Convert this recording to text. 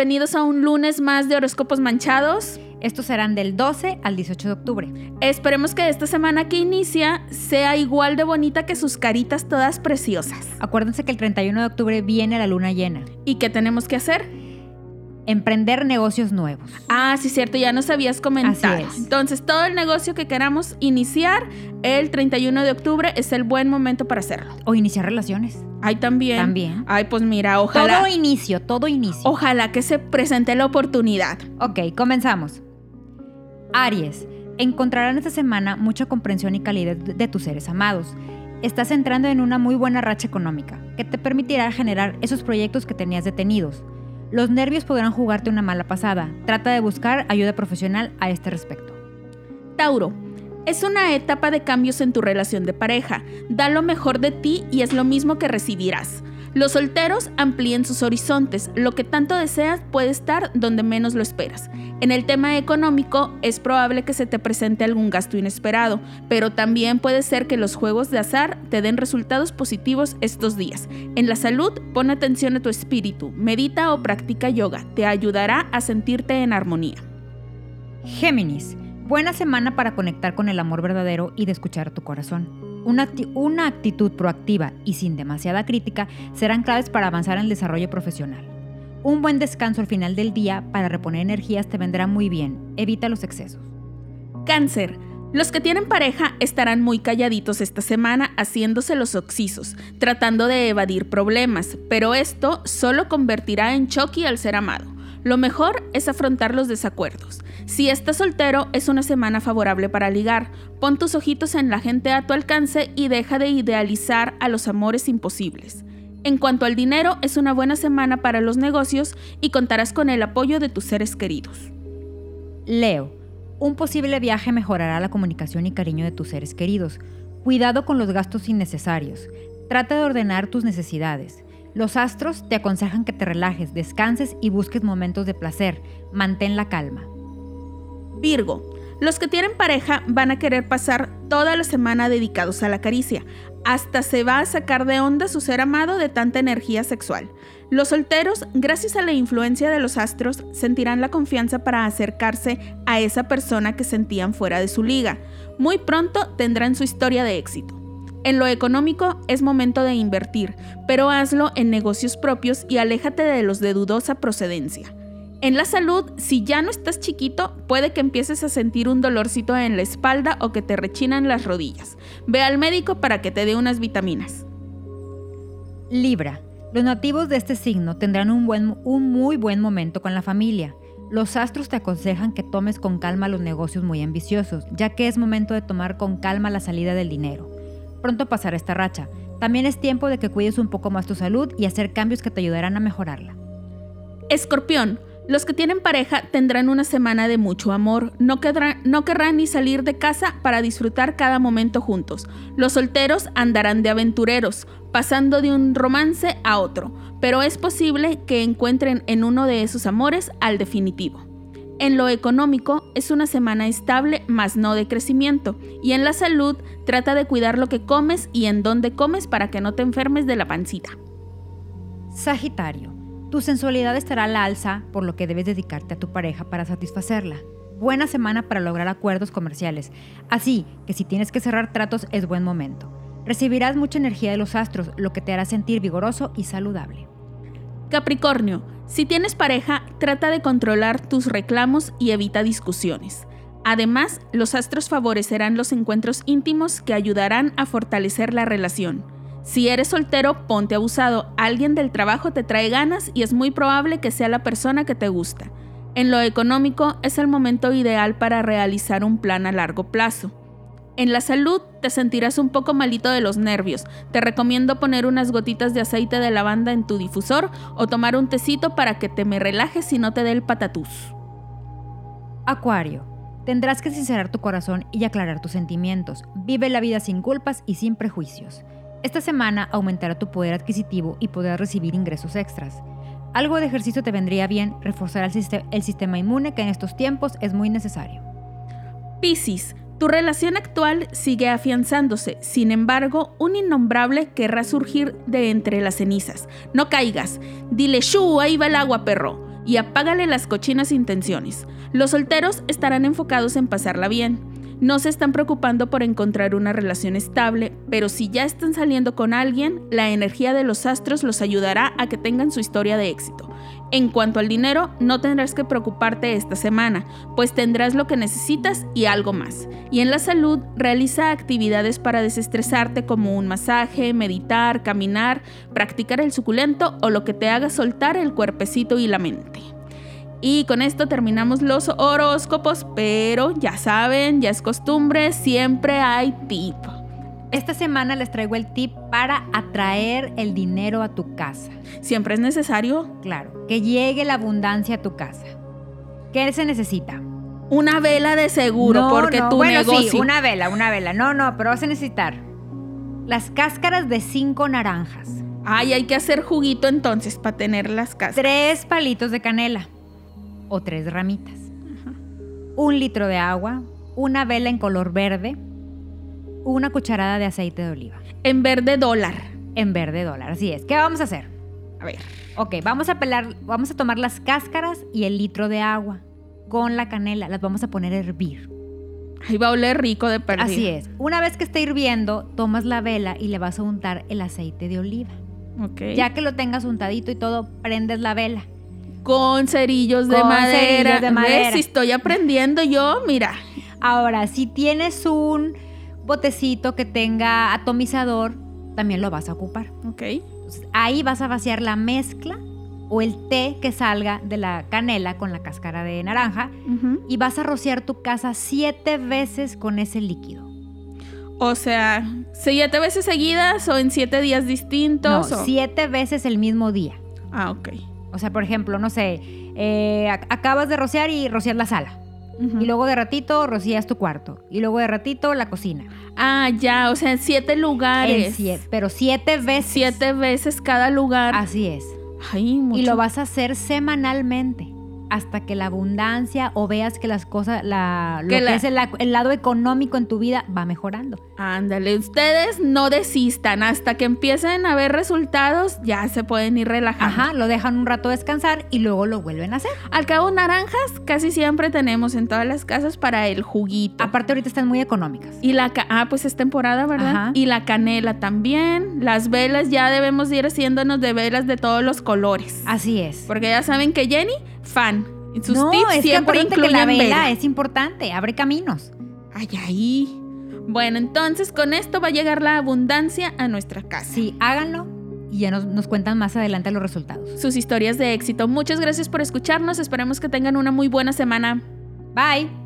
bienvenidos a un lunes más de horóscopos manchados. Estos serán del 12 al 18 de octubre. Esperemos que esta semana que inicia sea igual de bonita que sus caritas todas preciosas. Acuérdense que el 31 de octubre viene la luna llena. ¿Y qué tenemos que hacer? Emprender negocios nuevos. Ah, sí, cierto, ya nos habías comentado. Así es. Entonces, todo el negocio que queramos iniciar el 31 de octubre es el buen momento para hacerlo. O iniciar relaciones. Ay, también. También. Ay, pues mira, ojalá. Todo inicio, todo inicio. Ojalá que se presente la oportunidad. Ok, comenzamos. Aries, encontrarán esta semana mucha comprensión y calidad de de tus seres amados. Estás entrando en una muy buena racha económica, que te permitirá generar esos proyectos que tenías detenidos. Los nervios podrán jugarte una mala pasada. Trata de buscar ayuda profesional a este respecto. Tauro, es una etapa de cambios en tu relación de pareja. Da lo mejor de ti y es lo mismo que recibirás. Los solteros amplíen sus horizontes. Lo que tanto deseas puede estar donde menos lo esperas. En el tema económico es probable que se te presente algún gasto inesperado, pero también puede ser que los juegos de azar te den resultados positivos estos días. En la salud, pon atención a tu espíritu, medita o practica yoga. Te ayudará a sentirte en armonía. Géminis, buena semana para conectar con el amor verdadero y de escuchar a tu corazón. Una, acti- una actitud proactiva y sin demasiada crítica serán claves para avanzar en el desarrollo profesional. Un buen descanso al final del día para reponer energías te vendrá muy bien. Evita los excesos. Cáncer. Los que tienen pareja estarán muy calladitos esta semana haciéndose los oxisos, tratando de evadir problemas, pero esto solo convertirá en Chucky al ser amado. Lo mejor es afrontar los desacuerdos. Si estás soltero, es una semana favorable para ligar. Pon tus ojitos en la gente a tu alcance y deja de idealizar a los amores imposibles. En cuanto al dinero, es una buena semana para los negocios y contarás con el apoyo de tus seres queridos. Leo, un posible viaje mejorará la comunicación y cariño de tus seres queridos. Cuidado con los gastos innecesarios. Trata de ordenar tus necesidades. Los astros te aconsejan que te relajes, descanses y busques momentos de placer. Mantén la calma. Virgo. Los que tienen pareja van a querer pasar toda la semana dedicados a la caricia. Hasta se va a sacar de onda su ser amado de tanta energía sexual. Los solteros, gracias a la influencia de los astros, sentirán la confianza para acercarse a esa persona que sentían fuera de su liga. Muy pronto tendrán su historia de éxito. En lo económico es momento de invertir, pero hazlo en negocios propios y aléjate de los de dudosa procedencia. En la salud, si ya no estás chiquito, puede que empieces a sentir un dolorcito en la espalda o que te rechinan las rodillas. Ve al médico para que te dé unas vitaminas. Libra. Los nativos de este signo tendrán un, buen, un muy buen momento con la familia. Los astros te aconsejan que tomes con calma los negocios muy ambiciosos, ya que es momento de tomar con calma la salida del dinero. Pronto pasará esta racha. También es tiempo de que cuides un poco más tu salud y hacer cambios que te ayudarán a mejorarla. Escorpión. Los que tienen pareja tendrán una semana de mucho amor. No, querrán, ni salir de casa para disfrutar cada momento juntos. Los solteros andarán de aventureros, pasando de un romance a otro, pero es posible que encuentren en uno de esos amores al definitivo. En lo económico es una semana estable, mas no de crecimiento, y en la salud trata de cuidar lo que comes y en dónde comes para que no te enfermes de la pancita. Sagitario. Tu sensualidad estará a la alza, por lo que debes dedicarte a tu pareja para satisfacerla. Buena semana para lograr acuerdos comerciales, así que si tienes que cerrar tratos es buen momento. Recibirás mucha energía de los astros, lo que te hará sentir vigoroso y saludable. Capricornio, si tienes pareja, trata de controlar tus reclamos y evita discusiones. Además, los astros favorecerán los encuentros íntimos que ayudarán a fortalecer la relación. Si eres soltero, ponte abusado. Alguien del trabajo te trae ganas y es muy probable que sea la persona que te gusta. En lo económico, es el momento ideal para realizar un plan a largo plazo. En la salud, te sentirás un poco malito de los nervios. Te recomiendo poner unas gotitas de aceite de lavanda en tu difusor o tomar un tecito para que te me relajes y no te dé el patatús. Acuario. Tendrás que sincerar tu corazón y aclarar tus sentimientos. Vive la vida sin culpas y sin prejuicios. Esta semana aumentará tu poder adquisitivo y podrás recibir ingresos extras. Algo de ejercicio te vendría bien, reforzar el, siste- el sistema inmune que en estos tiempos es muy necesario. Piscis, tu relación actual sigue afianzándose, sin embargo, un innombrable querrá surgir de entre las cenizas. No caigas, dile, ¡shu! Ahí va el agua, perro. y apágale las cochinas intenciones. Los solteros estarán enfocados en pasarla bien. No se están preocupando por encontrar una relación estable, pero si ya están saliendo con alguien, la energía de los astros los ayudará a que tengan su historia de éxito. En cuanto al dinero, no tendrás que preocuparte esta semana, pues tendrás lo que necesitas y algo más. Y en la salud, realiza actividades para desestresarte como un masaje, meditar, caminar, practicar el suculento o lo que te haga soltar el cuerpecito y la mente. Y con esto terminamos los horóscopos, pero ya saben, ya es costumbre, siempre hay tip. Esta semana les traigo el tip para atraer el dinero a tu casa. ¿Siempre es necesario? Claro, que llegue la abundancia a tu casa. ¿Qué se necesita? Una vela de seguro, porque tu bueno, negocio. Sí, una vela, una vela. No, no, pero vas a necesitar las cáscaras de cinco naranjas. Ay, hay que hacer juguito entonces para tener las cáscaras. Tres palitos de canela o tres ramitas. Un litro de agua, una vela en color verde, una cucharada de aceite de oliva. En verde dólar. En verde dólar, así es. ¿Qué vamos a hacer? A ver. Ok, vamos a pelar, vamos a tomar las cáscaras y el litro de agua con la canela, las vamos a poner a hervir. Ahí va a oler rico de perdido. Así es. Una vez que esté hirviendo, tomas la vela y le vas a untar el aceite de oliva. Ok. Ya que lo tengas untadito y todo, prendes la vela. Con cerillos de madera. cerillos de madera. ¿Ves? Si estoy aprendiendo yo, mira. Ahora, si tienes un botecito que tenga atomizador, también lo vas a ocupar. Ok. Entonces, ahí vas a vaciar la mezcla o el té que salga de la canela con la cáscara de naranja y vas a rociar tu casa siete veces con ese líquido. O sea, siete veces seguidas o en siete días No, distintos. o- siete veces el mismo día. Ah, ok. O sea, por ejemplo, no sé, eh, ac- acabas de rociar y rociar la sala. Y luego de ratito rocías tu cuarto. Y luego de ratito la cocina. Ah, ya, o sea, en siete En lugares. siete, pero siete veces. Siete veces cada lugar. Así es. Ay, mucho. Y lo vas a hacer semanalmente hasta que la abundancia o veas que las cosas, la, lo Que que, la- es el, el lado económico en tu vida va mejorando. Ándale, ustedes no desistan. Hasta que empiecen a ver resultados, ya se pueden ir relajando. Ajá, lo dejan un rato descansar y luego lo vuelven a hacer. Al cabo, naranjas casi siempre tenemos en todas las casas para el juguito. Aparte ahorita están muy económicas. Y la ca- ah, pues es temporada, ¿verdad? Ajá. Y la canela también. Las velas ya debemos ir haciéndonos de velas de todos los colores. Así es. Porque ya saben que Jenny, fan. Sus no, tips es que siempre acuérdate que la vela vela. es importante, abre caminos. Ay, ay. Bueno, entonces con esto va a llegar la abundancia a nuestra casa. Sí, háganlo y ya nos, nos cuentan más adelante los resultados. Sus historias de éxito. Muchas gracias por escucharnos. Esperemos que tengan una muy buena semana. Bye.